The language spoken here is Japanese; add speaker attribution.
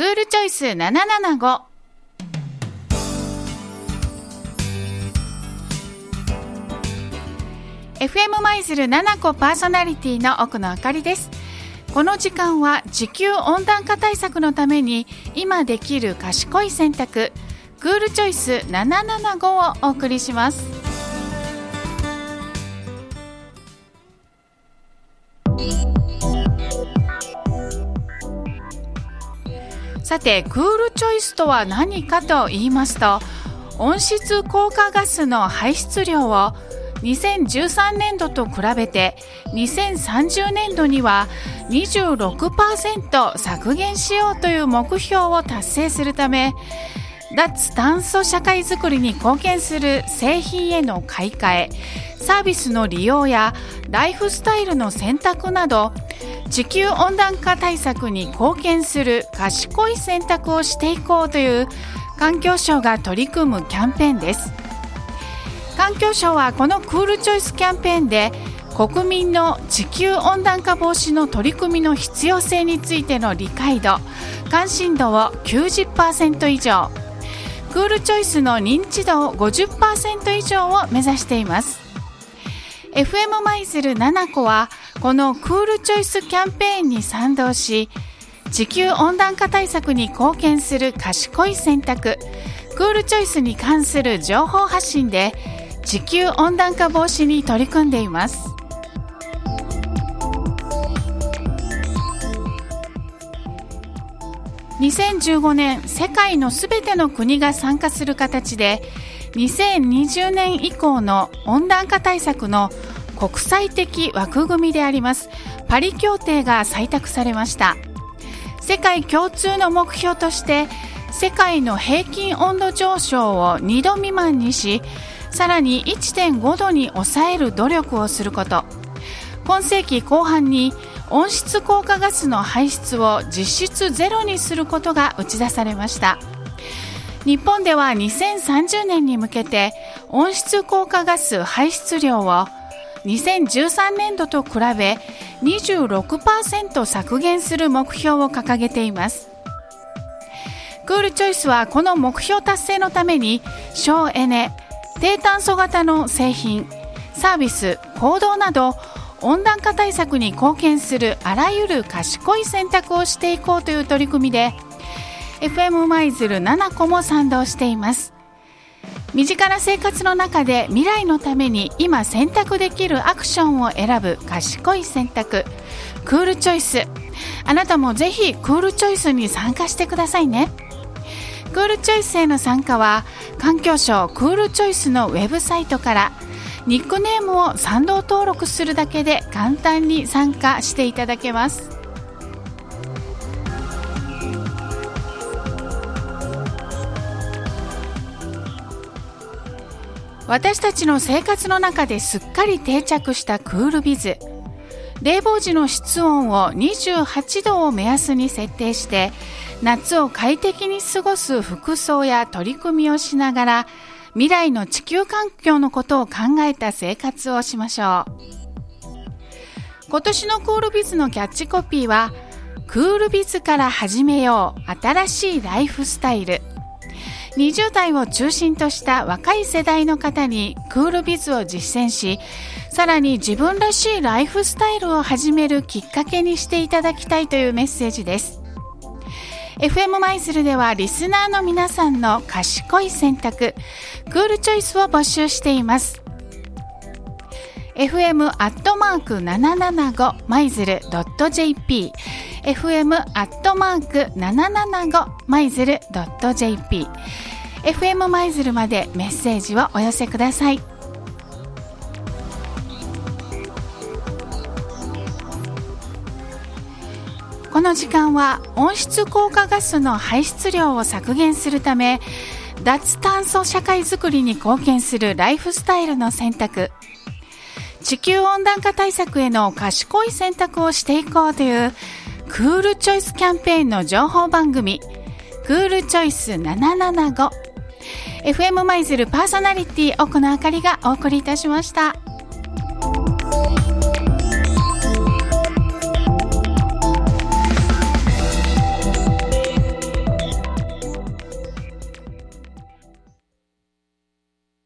Speaker 1: クールチョイス775 FM マイズル7個パーソナリティの奥野あかりです。この時間は地球温暖化対策のために今できる賢い選択クールチョイス775をお送りします。さてクールチョイスとは何かと言いますと温室効果ガスの排出量を2013年度と比べて2030年度には26%削減しようという目標を達成するため脱炭素社会づくりに貢献する製品への買い替えサービスの利用やライフスタイルの選択など地球温暖化対策に貢献する賢い選択をしていこうという環境省が取り組むキャンペーンです。環境省はこのクールチョイスキャンペーンで国民の地球温暖化防止の取り組みの必要性についての理解度関心度を90%以上。クールチョイスの認知度を50%以上を目指しています。FM マイズル7個はこのクールチョイスキャンペーンに賛同し地球温暖化対策に貢献する賢い選択クールチョイスに関する情報発信で地球温暖化防止に取り組んでいます。2015年世界のすべての国が参加する形で2020年以降の温暖化対策の国際的枠組みであります。パリ協定が採択されました。世界共通の目標として世界の平均温度上昇を2度未満にしさらに1.5度に抑える努力をすること。今世紀後半に温室効果ガスの排出を実質ゼロにすることが打ち出されました。日本では2030年に向けて温室効果ガス排出量を2013年度と比べ26%削減する目標を掲げています。クールチョイスはこの目標達成のために省エネ低炭素型の製品サービス行動など温暖化対策に貢献するあらゆる賢い選択をしていこうという取り組みで FM 舞鶴7個も賛同しています。身近な生活の中で未来のために今選択できるアクションを選ぶ賢い選択クールチョイス。あなたもぜひクールチョイスに参加してくださいね。クールチョイスへの参加は環境省クールチョイスのウェブサイトからニックネームを賛同登録するだけで簡単に参加していただけます。私たちの生活の中ですっかり定着したクールビズ。冷房時の室温を28度を目安に設定して夏を快適に過ごす服装や取り組みをしながら未来の地球環境のことを考えた生活をしましょう。今年のクールビズのキャッチコピーはクールビズから始めよう新しいライフスタイル。20代を中心とした若い世代の方にクールビズを実践しさらに自分らしいライフスタイルを始めるきっかけにしていただきたいというメッセージです。FM マイズルではリスナーの皆さんの賢い選択、クールチョイスを募集しています。fm アットマーク775マイズルドット .jp fm アットマーク775マイズルドット .jp FM マイズルまでメッセージをお寄せください。この時間は温室効果ガスの排出量を削減するため脱炭素社会づくりに貢献するライフスタイルの選択地球温暖化対策への賢い選択をしていこうというクールチョイスキャンペーンの情報番組クールチョイス 775FM マイズルパーソナリティ奥野あかりがお送りいたしました。